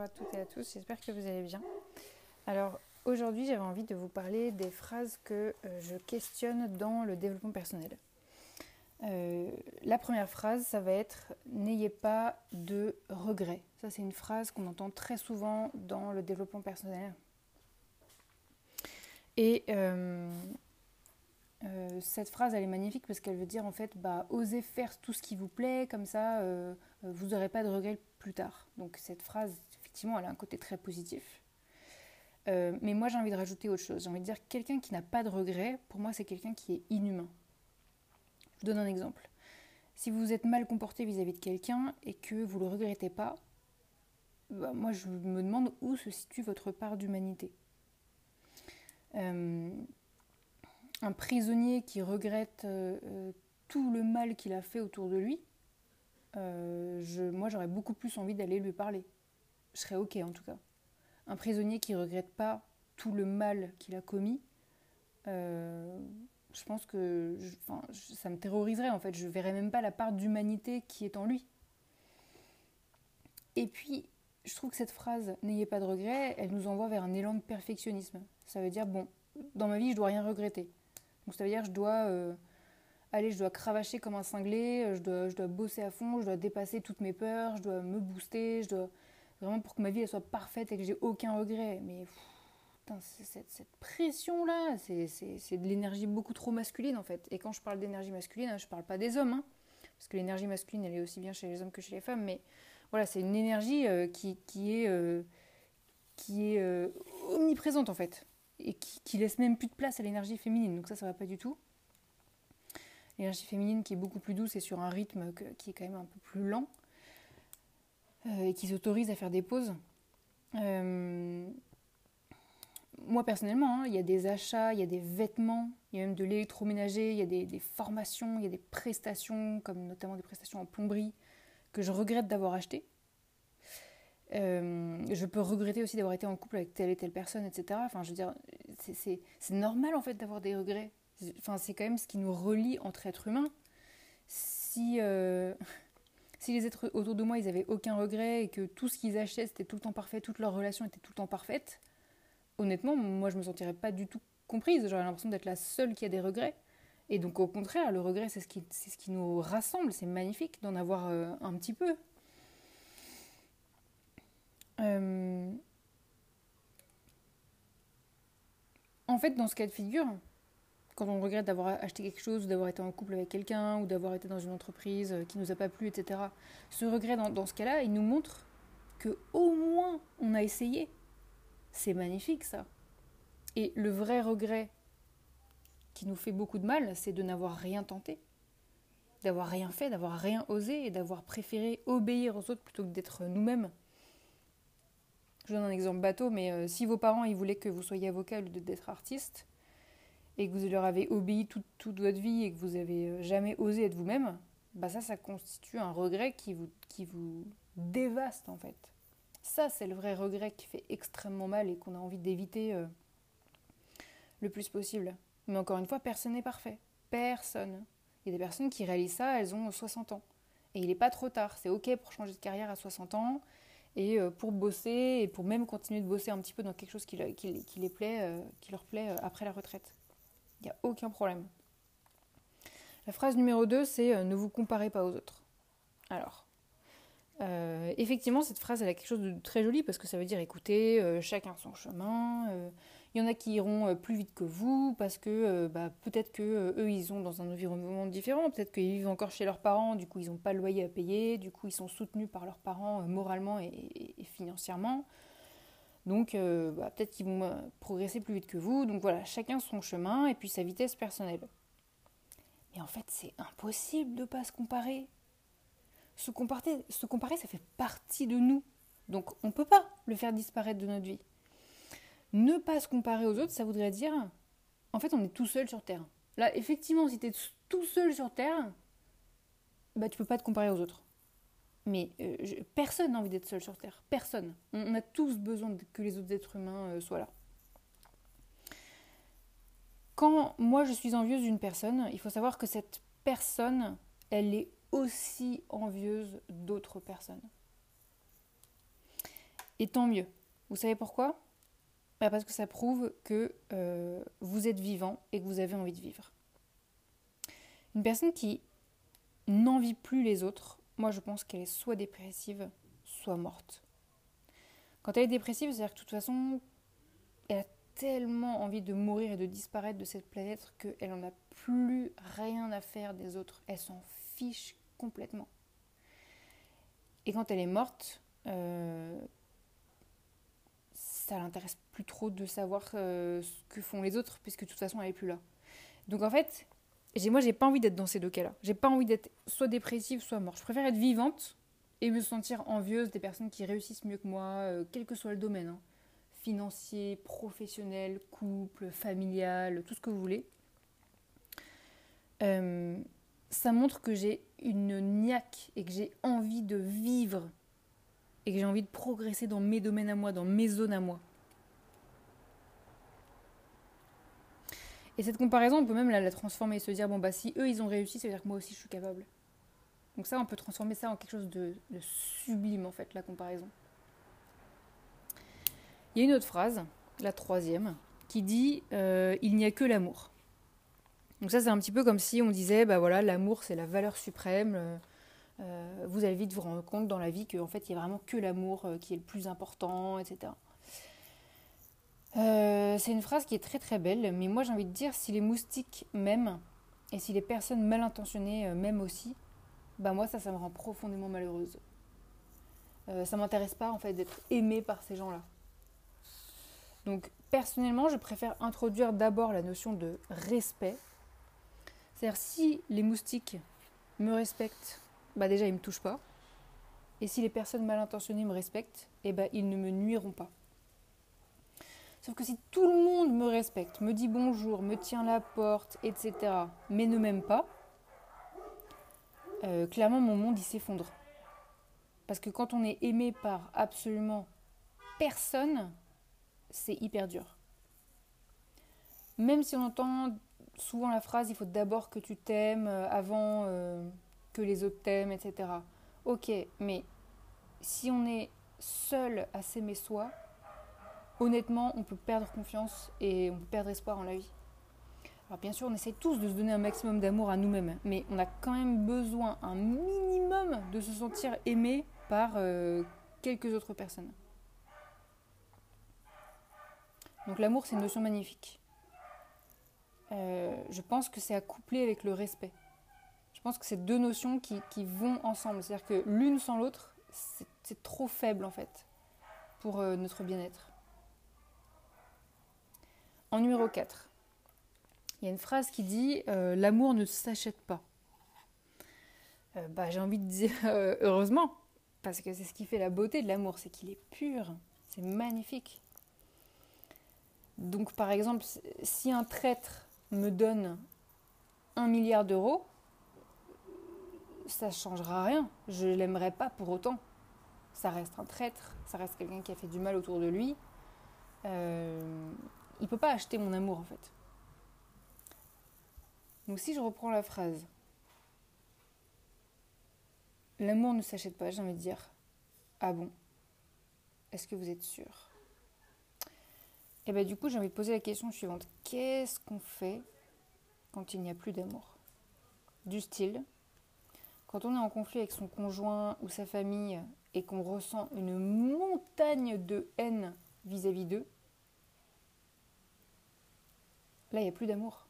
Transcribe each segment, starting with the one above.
bonjour à toutes et à tous, j'espère que vous allez bien. Alors Aujourd'hui, j'avais envie de vous parler des phrases que euh, je questionne dans le développement personnel. Euh, la première phrase, ça va être N'ayez pas de regrets. Ça, c'est une phrase qu'on entend très souvent dans le développement personnel. Et euh, cette phrase, elle est magnifique parce qu'elle veut dire en fait, bah, osez faire tout ce qui vous plaît, comme ça, vous n'aurez pas de regrets plus tard. Donc cette phrase, effectivement, elle a un côté très positif. Euh, mais moi, j'ai envie de rajouter autre chose. J'ai envie de dire quelqu'un qui n'a pas de regrets, pour moi, c'est quelqu'un qui est inhumain. Je donne un exemple. Si vous êtes mal comporté vis-à-vis de quelqu'un et que vous ne le regrettez pas, bah, moi, je me demande où se situe votre part d'humanité. Euh, un prisonnier qui regrette euh, tout le mal qu'il a fait autour de lui, moi, j'aurais beaucoup plus envie d'aller lui parler. Je serais OK en tout cas un prisonnier qui regrette pas tout le mal qu'il a commis, euh, je pense que ça me terroriserait en fait. Je verrais même pas la part d'humanité qui est en lui. Et puis, je trouve que cette phrase N'ayez pas de regrets, elle nous envoie vers un élan de perfectionnisme. Ça veut dire, bon, dans ma vie, je dois rien regretter. Donc ça veut dire, je dois. Euh, aller, je dois cravacher comme un cinglé, je dois, je dois bosser à fond, je dois dépasser toutes mes peurs, je dois me booster, je dois, Vraiment pour que ma vie soit parfaite et que j'ai aucun regret. Mais cette, cette pression-là, c'est de l'énergie beaucoup trop masculine en fait. Et quand je parle d'énergie masculine, je parle pas des hommes. Hein, parce que l'énergie masculine, elle est aussi bien chez les hommes que chez les femmes. Mais voilà, c'est une énergie euh, qui, est, euh, euh, omniprésente en fait. Et qui, laisse même plus de place à l'énergie féminine. Donc ça, ça va pas du tout. L'énergie féminine qui est beaucoup plus douce et sur un rythme qui est quand même un peu plus lent. Euh, et qui s'autorisent à faire des pauses. Euh, moi personnellement, hein, il y a des achats, il y a des vêtements, il y a même de l'électroménager, il y a des, formations, il y a des prestations, comme notamment des prestations en plomberie, que je regrette d'avoir acheté. Euh, je peux regretter aussi d'avoir été en couple avec telle et telle personne, etc. Enfin, je veux dire, c'est normal en fait d'avoir des regrets. Enfin, c'est quand même ce qui nous relie entre êtres humains. Si, si les êtres autour de moi, ils avaient aucun regret et que tout ce qu'ils achetaient, c'était tout le temps parfait, toute leur relation était tout le temps parfaite, honnêtement, moi, je me sentirais pas du tout comprise. J'aurais l'impression d'être la seule qui a des regrets. Et donc, au contraire, le regret, c'est ce qui, ce qui nous rassemble. C'est magnifique d'en avoir euh, un petit peu. Euh, en fait, dans ce cas de figure, quand on regrette d'avoir acheté quelque chose, d'avoir été en couple avec quelqu'un, ou d'avoir été dans une entreprise euh, qui nous a pas plu, etc. Ce regret, dans, ce cas-là, il nous montre que au moins on a essayé. C'est magnifique ça. Et le vrai regret qui nous fait beaucoup de mal, c'est de n'avoir rien tenté, d'avoir rien fait, d'avoir rien osé et d'avoir préféré obéir aux autres plutôt que d'être nous-mêmes. Je donne un exemple bateau, mais euh, si vos parents ils voulaient que vous soyez avocat au lieu d'être artiste, et que vous leur avez obéi toute, votre vie et que vous avez euh, jamais osé être vous-même, bah ça, ça constitue un regret qui vous, qui vous dévaste en fait. Ça, c'est le vrai regret qui fait extrêmement mal et qu'on a envie d'éviter euh, le plus possible. Mais encore une fois, personne n'est parfait. Personne. Il y a des personnes qui réalisent ça, elles ont 60 ans. Et il n'est pas trop tard. C'est OK pour changer de carrière à 60 ans et euh, pour bosser et pour même continuer de bosser un petit peu dans quelque chose qui, les plaît, qui leur plaît après la retraite. Il n'y a aucun problème. La phrase numéro 2, c'est euh, ne vous comparez pas aux autres. Alors, euh, effectivement, cette phrase, elle a quelque chose de très joli parce que ça veut dire écoutez, euh, chacun son chemin, Il y en a qui iront euh, plus vite que vous parce que euh, bah, peut-être que euh, eux ils sont dans un environnement différent, peut-être qu'ils vivent encore chez leurs parents, du coup ils n'ont pas le loyer à payer, du coup ils sont soutenus par leurs parents moralement et, financièrement. Donc bah, peut-être qu'ils vont progresser plus vite que vous. Donc voilà, chacun son chemin et puis sa vitesse personnelle. Mais en fait c'est impossible de ne pas se comparer. Se comparer, se comparer, ça fait partie de nous. Donc on ne peut pas le faire disparaître de notre vie. Ne pas se comparer aux autres, ça voudrait dire, en fait, on est tout seul sur Terre. Là, effectivement, si tu es tout seul sur Terre, bah, tu peux pas te comparer aux autres. Mais euh, personne n'a envie d'être seul sur Terre. Personne. On, a tous besoin que les autres êtres humains euh, soient là. Quand moi je suis envieuse d'une personne, il faut savoir que cette personne, elle est aussi envieuse d'autres personnes. Et tant mieux. Vous savez pourquoi? Bah, parce que ça prouve que euh, vous êtes vivant et que vous avez envie de vivre. Une personne qui n'envie plus les autres, moi je pense qu'elle est soit dépressive, soit morte. Quand elle est dépressive, c'est-à-dire que de toute façon, elle a tellement envie de mourir et de disparaître de cette planète qu'elle n'en a plus rien à faire des autres. Elle s'en fiche complètement. Et quand elle est morte, euh, ça l'intéresse plus trop de savoir euh, ce que font les autres, puisque de toute façon, elle n'est plus là. Donc en fait, moi, j'ai pas envie d'être dans ces deux cas-là. J'ai pas envie d'être soit dépressive, soit morte. Je préfère être vivante et me sentir envieuse des personnes qui réussissent mieux que moi, euh, quel que soit le domaine. Hein. Financier, professionnel, couple, familial, tout ce que vous voulez. Euh, ça montre que j'ai une niaque et que j'ai envie de vivre et que j'ai envie de progresser dans mes domaines à moi, dans mes zones à moi. Et cette comparaison, on peut même la, transformer et se dire, bon bah si eux ils ont réussi, ça veut dire que moi aussi je suis capable. Donc ça, on peut transformer ça en quelque chose de, sublime en fait, la comparaison. Il y a une autre phrase, la troisième, qui dit euh, il n'y a que l'amour. Donc ça c'est un petit peu comme si on disait bah voilà l'amour c'est la valeur suprême. Euh, euh, vous allez vite vous rendre compte dans la vie qu'en fait, il n'y a vraiment que l'amour qui est le plus important, etc. Euh, c'est une phrase qui est très très belle, mais moi j'ai envie de dire, si les moustiques m'aiment, et si les personnes mal intentionnées m'aiment aussi, bah moi ça, ça me rend profondément malheureuse. ça m'intéresse pas en fait d'être aimée par ces gens-là. Donc personnellement, je préfère introduire d'abord la notion de respect. C'est-à-dire si les moustiques me respectent bah déjà ils me touchent pas. Et si les personnes mal intentionnées me respectent, eh ben ils ne me nuiront pas. Sauf que si tout le monde me respecte, me dit bonjour, me tient la porte, etc., mais ne m'aime pas, euh, clairement mon monde il s'effondre. Parce que quand on est aimé par absolument personne, c'est hyper dur. Même si on entend souvent la phrase il faut d'abord que tu t'aimes euh, avant euh, que les autres t'aiment, etc. Ok, mais si on est seul à s'aimer soi, honnêtement, on peut perdre confiance et on peut perdre espoir en la vie. Alors bien sûr, on essaie tous de se donner un maximum d'amour à nous-mêmes, mais on a quand même besoin un minimum de se sentir aimé par euh, quelques autres personnes. Donc l'amour, c'est une notion magnifique. Euh, je pense que c'est à coupler avec le respect. Je pense que c'est deux notions qui, vont ensemble. C'est-à-dire que l'une sans l'autre, c'est trop faible en fait pour euh, notre bien-être. En numéro 4, il y a une phrase qui dit euh, L'amour ne s'achète pas. Euh, bah, J'ai envie de dire heureusement, parce que c'est ce qui fait la beauté de l'amour, c'est qu'il est pur, c'est magnifique. Donc par exemple, si un traître me donne un milliard d'euros, ça ne changera rien. Je ne l'aimerai pas pour autant. Ça reste un traître, ça reste quelqu'un qui a fait du mal autour de lui. Euh, il ne peut pas acheter mon amour en fait. Donc si je reprends la phrase, l'amour ne s'achète pas, j'ai envie de dire, ah bon, est-ce que vous êtes sûr? Et eh bien du coup j'ai envie de poser la question suivante, qu'est-ce qu'on fait quand il n'y a plus d'amour? Du style, quand on est en conflit avec son conjoint ou sa famille et qu'on ressent une montagne de haine vis-à-vis d'eux, là, il n'y a plus d'amour.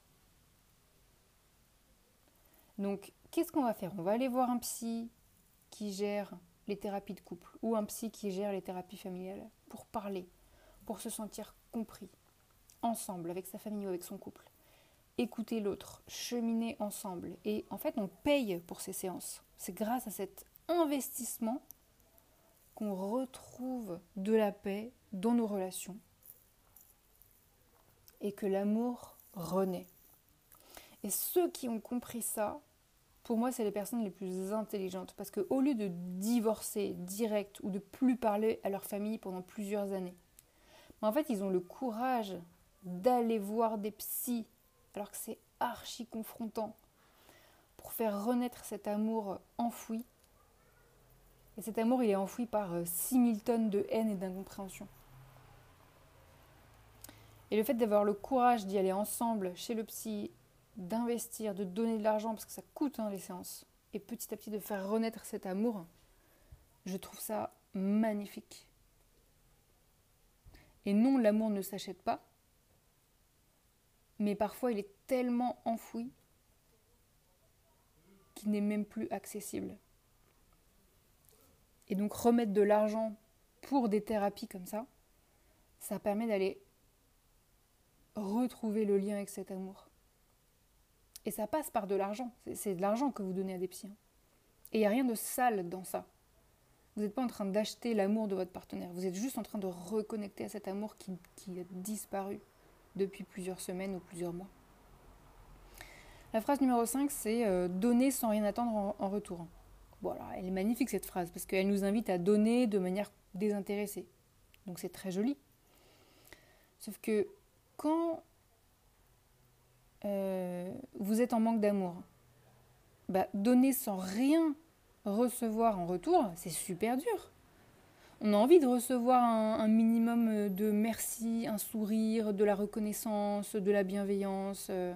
Donc, qu'est-ce qu'on va faire? On va aller voir un psy qui gère les thérapies de couple ou un psy qui gère les thérapies familiales pour parler, pour se sentir compris, ensemble, avec sa famille ou avec son couple. Écouter l'autre, cheminer ensemble. Et en fait, on paye pour ces séances. C'est grâce à cet investissement qu'on retrouve de la paix dans nos relations et que l'amour renaît. Et ceux qui ont compris ça, pour moi, c'est les personnes les plus intelligentes. Parce qu'au lieu de divorcer direct ou de plus parler à leur famille pendant plusieurs années, en fait, ils ont le courage d'aller voir des psys, alors que c'est archi confrontant, pour faire renaître cet amour enfoui. Et cet amour, il est enfoui par 6000 euh, tonnes de haine et d'incompréhension. Et le fait d'avoir le courage d'y aller ensemble chez le psy, d'investir, de donner de l'argent, parce que ça coûte hein, les séances, et petit à petit de faire renaître cet amour, je trouve ça magnifique. Et non, l'amour ne s'achète pas, mais parfois il est tellement enfoui qu'il n'est même plus accessible. Et donc remettre de l'argent pour des thérapies comme ça, ça permet d'aller retrouver le lien avec cet amour. Et ça passe par de l'argent. C'est de l'argent que vous donnez à des psys. Hein. Et il n'y a rien de sale dans ça. Vous n'êtes pas en train d'acheter l'amour de votre partenaire. Vous êtes juste en train de reconnecter à cet amour qui, a disparu depuis plusieurs semaines ou plusieurs mois. La phrase numéro 5, c'est euh, donner sans rien attendre en, retour. Voilà, elle est magnifique cette phrase parce qu'elle nous invite à donner de manière désintéressée. Donc c'est très joli. Sauf que quand euh, vous êtes en manque d'amour, bah, donner sans rien recevoir en retour, c'est super dur. On a envie de recevoir un, minimum de merci, un sourire, de la reconnaissance, de la bienveillance. Euh.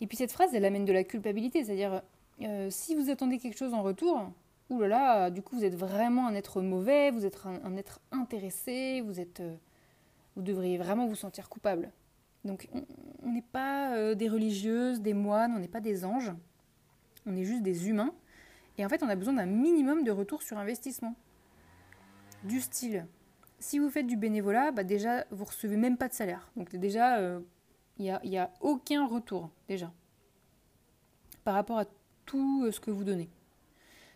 Et puis cette phrase, elle amène de la culpabilité, c'est-à-dire euh, si vous attendez quelque chose en retour, oulala, du coup vous êtes vraiment un être mauvais, vous êtes un, être intéressé, vous êtes vous devriez vraiment vous sentir coupable. Donc on n'est pas euh, des religieuses, des moines, on n'est pas des anges, on est juste des humains. Et en fait, on a besoin d'un minimum de retour sur investissement. Du style, si vous faites du bénévolat, bah déjà, vous recevez même pas de salaire. Donc déjà, il euh, n'y a, a, aucun retour, déjà, par rapport à tout euh, ce que vous donnez.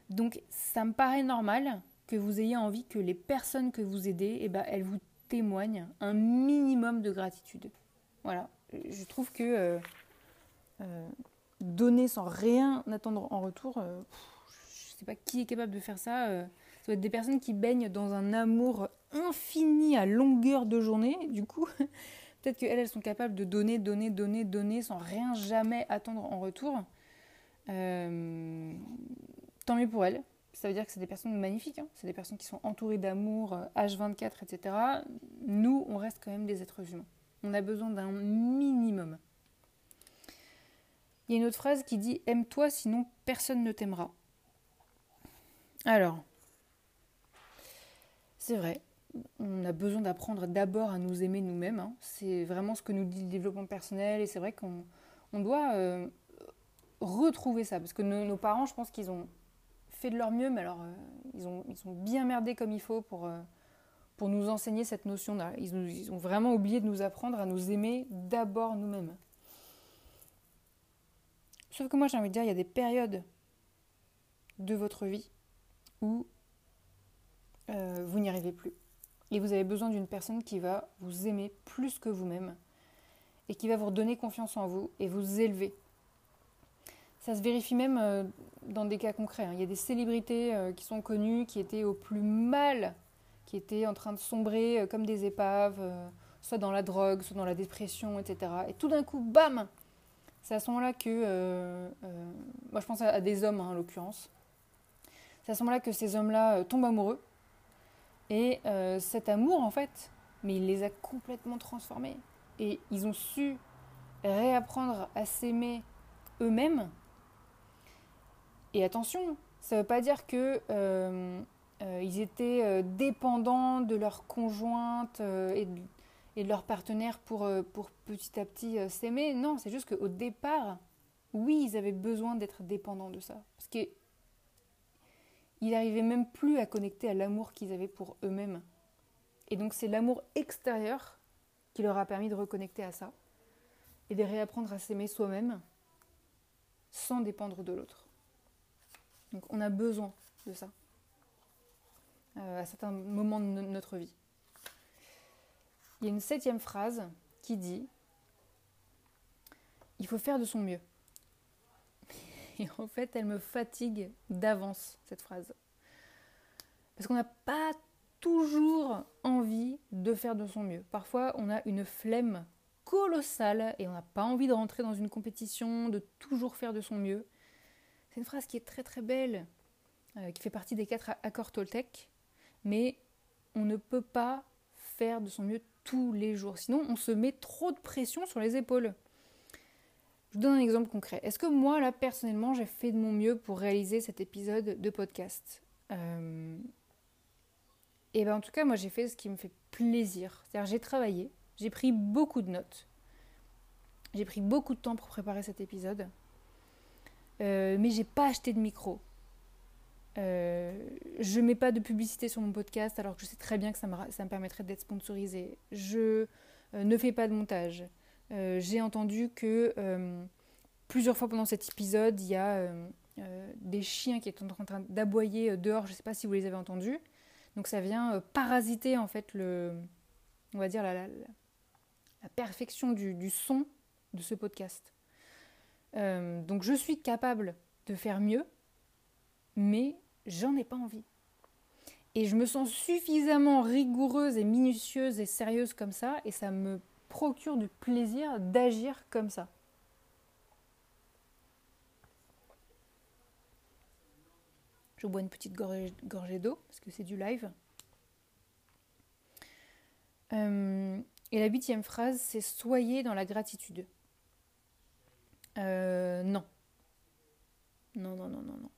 Donc ça me paraît normal que vous ayez envie que les personnes que vous aidez, eh ben, elles vous témoigne un minimum de gratitude. Voilà, je trouve que euh, euh, donner sans rien attendre en retour, euh, je ne sais pas qui est capable de faire ça. ça doit être des personnes qui baignent dans un amour infini à longueur de journée. Du coup, peut-être qu'elles, elles sont capables de donner, donner, donner, donner sans rien jamais attendre en retour. tant mieux pour elles ça veut dire que c'est des personnes magnifiques, hein. c'est des personnes qui sont entourées d'amour, H24, euh, etc. Nous, on reste quand même des êtres humains. On a besoin d'un minimum. Il y a une autre phrase qui dit Aime-toi, sinon personne ne t'aimera. Alors, c'est vrai, on a besoin d'apprendre d'abord à nous aimer nous-mêmes. Hein. C'est vraiment ce que nous dit le développement personnel et c'est vrai qu'on doit euh, retrouver ça parce que nos parents, je pense qu'ils ont de leur mieux, mais alors euh, ils, ont, ils ont bien merdé comme il faut pour, euh, pour nous enseigner cette notion-là. Ils, ils, ont vraiment oublié de nous apprendre à nous aimer d'abord nous-mêmes. Sauf que moi j'ai envie de dire, il y a des périodes de votre vie où euh, vous n'y arrivez plus. Et vous avez besoin d'une personne qui va vous aimer plus que vous-même et qui va vous redonner confiance en vous et vous élever ça se vérifie même euh, dans des cas concrets. Hein. Il y a des célébrités euh, qui sont connues, qui étaient au plus mal, qui étaient en train de sombrer euh, comme des épaves, soit dans la drogue, soit dans la dépression, etc. Et tout d'un coup, bam C'est à ce moment-là que... moi, je pense à, des hommes, hein, en l'occurrence. C'est à ce moment-là que ces hommes-là tombent amoureux. Et cet amour, en fait, mais il les a complètement transformés. Et ils ont su réapprendre à s'aimer eux-mêmes et attention, ça ne veut pas dire que euh, euh, ils étaient euh, dépendants de leur conjointe et, de leur partenaire pour, pour petit à petit s'aimer. Non, c'est juste qu'au départ, oui, ils avaient besoin d'être dépendants de ça. Parce qu'ils n'arrivaient même plus à connecter à l'amour qu'ils avaient pour eux-mêmes. Et donc c'est l'amour extérieur qui leur a permis de reconnecter à ça et de réapprendre à s'aimer soi-même sans dépendre de l'autre. Donc on a besoin de ça euh, à certains moments de notre vie. Il y a une septième phrase qui dit Il faut faire de son mieux. Et en fait, elle me fatigue d'avance, cette phrase. Parce qu'on n'a pas toujours envie de faire de son mieux. Parfois, on a une flemme colossale et on n'a pas envie de rentrer dans une compétition, de toujours faire de son mieux. C'est une phrase qui est très très belle, euh, qui fait partie des quatre accords Toltec, mais on ne peut pas faire de son mieux tous les jours. Sinon, on se met trop de pression sur les épaules. Je vous donne un exemple concret. Est-ce que moi, là, personnellement, j'ai fait de mon mieux pour réaliser cet épisode de podcast? Euh... Et eh bien, en tout cas, moi, j'ai fait ce qui me fait plaisir. C'est-à-dire, j'ai travaillé, j'ai pris beaucoup de notes, j'ai pris beaucoup de temps pour préparer cet épisode, euh, mais j'ai pas acheté de micro. Euh, je mets pas de publicité sur mon podcast alors que je sais très bien que ça me, ça me permettrait d'être sponsorisé. Je euh, ne fais pas de montage. Euh, j'ai entendu que euh, plusieurs fois pendant cet épisode, il y a des chiens qui étaient en train d'aboyer dehors. Je sais pas si vous les avez entendus. Donc ça vient parasiter en fait le, on va dire la, la, perfection du, du, son de ce podcast. Donc je suis capable de faire mieux, mais j'en ai pas envie. Et je me sens suffisamment rigoureuse et minutieuse et sérieuse comme ça, et ça me procure du plaisir d'agir comme ça. Je bois une petite gorgée, d'eau parce que c'est du live. Euh, et la huitième phrase, c'est soyez dans la gratitude. Euh, non. Non, non, non, non, non.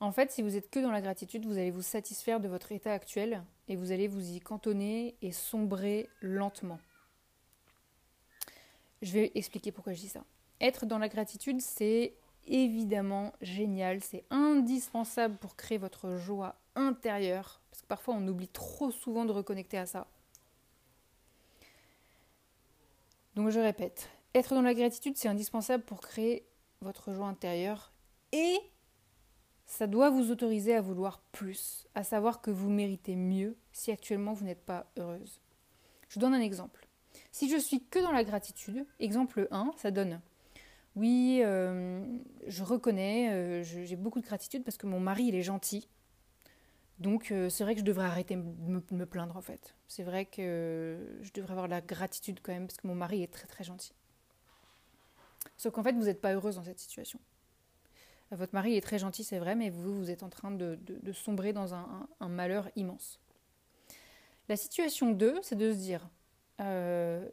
En fait, si vous êtes que dans la gratitude, vous allez vous satisfaire de votre état actuel et vous allez vous y cantonner et sombrer lentement. Je vais expliquer pourquoi je dis ça. Être dans la gratitude, c'est évidemment génial, c'est indispensable pour créer votre joie intérieure, parce que parfois on oublie trop souvent de reconnecter à ça. Donc je répète, être dans la gratitude, c'est indispensable pour créer votre joie intérieure et ça doit vous autoriser à vouloir plus, à savoir que vous méritez mieux si actuellement vous n'êtes pas heureuse. Je vous donne un exemple. Si je suis que dans la gratitude, exemple 1, ça donne oui, euh, je reconnais, euh, j'ai beaucoup de gratitude parce que mon mari, il est gentil. Donc euh, c'est vrai que je devrais arrêter de me, me, plaindre en fait. C'est vrai que je devrais avoir de la gratitude quand même parce que mon mari est très très gentil. Sauf qu'en fait, vous n'êtes pas heureuse dans cette situation. Votre mari est très gentil, c'est vrai, mais vous, vous êtes en train de, sombrer dans un, malheur immense. La situation 2, c'est de se dire, euh,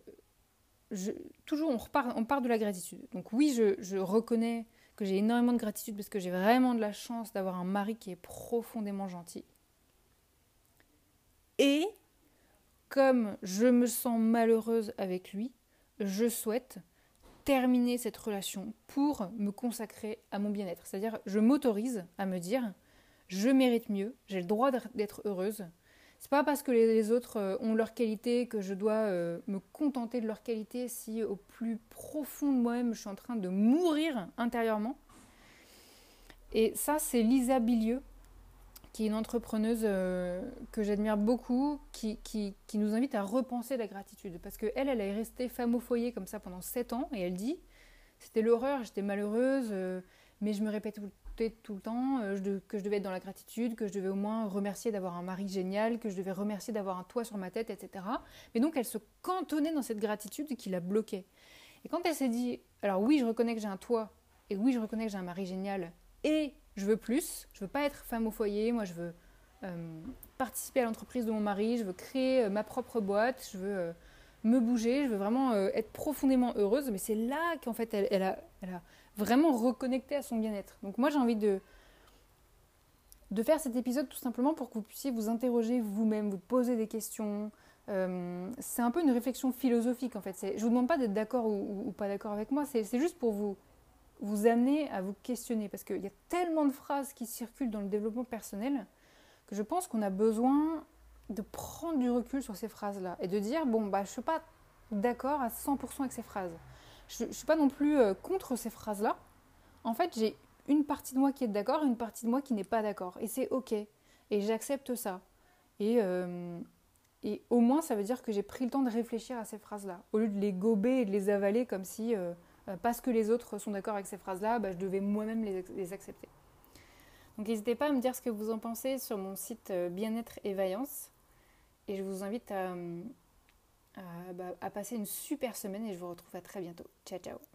toujours on, repart, on part de la gratitude. Donc oui, je reconnais que j'ai énormément de gratitude parce que j'ai vraiment de la chance d'avoir un mari qui est profondément gentil. Et comme je me sens malheureuse avec lui, je souhaite terminer cette relation pour me consacrer à mon bien-être. C'est-à-dire, je m'autorise à me dire, je mérite mieux, j'ai le droit d'être heureuse, c'est pas parce que les, autres euh, ont leur qualité que je dois euh, me contenter de leur qualité si au plus profond de moi-même je suis en train de mourir intérieurement. Et ça, c'est Lisa Bilieux, qui est une entrepreneuse euh, que j'admire beaucoup, qui, qui, nous invite à repenser la gratitude. Parce qu'elle, elle est restée femme au foyer comme ça pendant 7 ans, et elle dit, c'était l'horreur, j'étais malheureuse, euh, mais je me répète tout, le temps euh, que je devais être dans la gratitude, que je devais au moins remercier d'avoir un mari génial, que je devais remercier d'avoir un toit sur ma tête, etc. Mais donc elle se cantonnait dans cette gratitude qui la bloquait. Et quand elle s'est dit, alors oui, je reconnais que j'ai un toit, et oui, je reconnais que j'ai un mari génial, et je veux plus, je veux pas être femme au foyer, moi je veux euh, participer à l'entreprise de mon mari, je veux créer euh, ma propre boîte, je veux euh, me bouger, je veux vraiment être profondément heureuse, mais c'est là qu'en fait elle, a, vraiment reconnecté à son bien-être. Donc moi j'ai envie de, faire cet épisode tout simplement pour que vous puissiez vous interroger vous-même, vous poser des questions, c'est un peu une réflexion philosophique en fait. Je vous demande pas d'être d'accord ou, pas d'accord avec moi, c'est juste pour vous, vous amener à vous questionner parce qu'il y a tellement de phrases qui circulent dans le développement personnel que je pense qu'on a besoin de prendre du recul sur ces phrases-là et de dire bon, bah, je ne suis pas d'accord à 100% avec ces phrases. Je ne suis pas non plus euh, contre ces phrases-là. En fait, j'ai une partie de moi qui est d'accord et une partie de moi qui n'est pas d'accord. Et c'est OK. Et j'accepte ça. Et, euh, et au moins, ça veut dire que j'ai pris le temps de réfléchir à ces phrases-là, au lieu de les gober et de les avaler comme si, euh, parce que les autres sont d'accord avec ces phrases-là, bah, je devais moi-même les, accepter. Donc n'hésitez pas à me dire ce que vous en pensez sur mon site euh, Bien-être et Vaillance. Et je vous invite à, bah, à passer une super semaine et je vous retrouve à très bientôt. Ciao ciao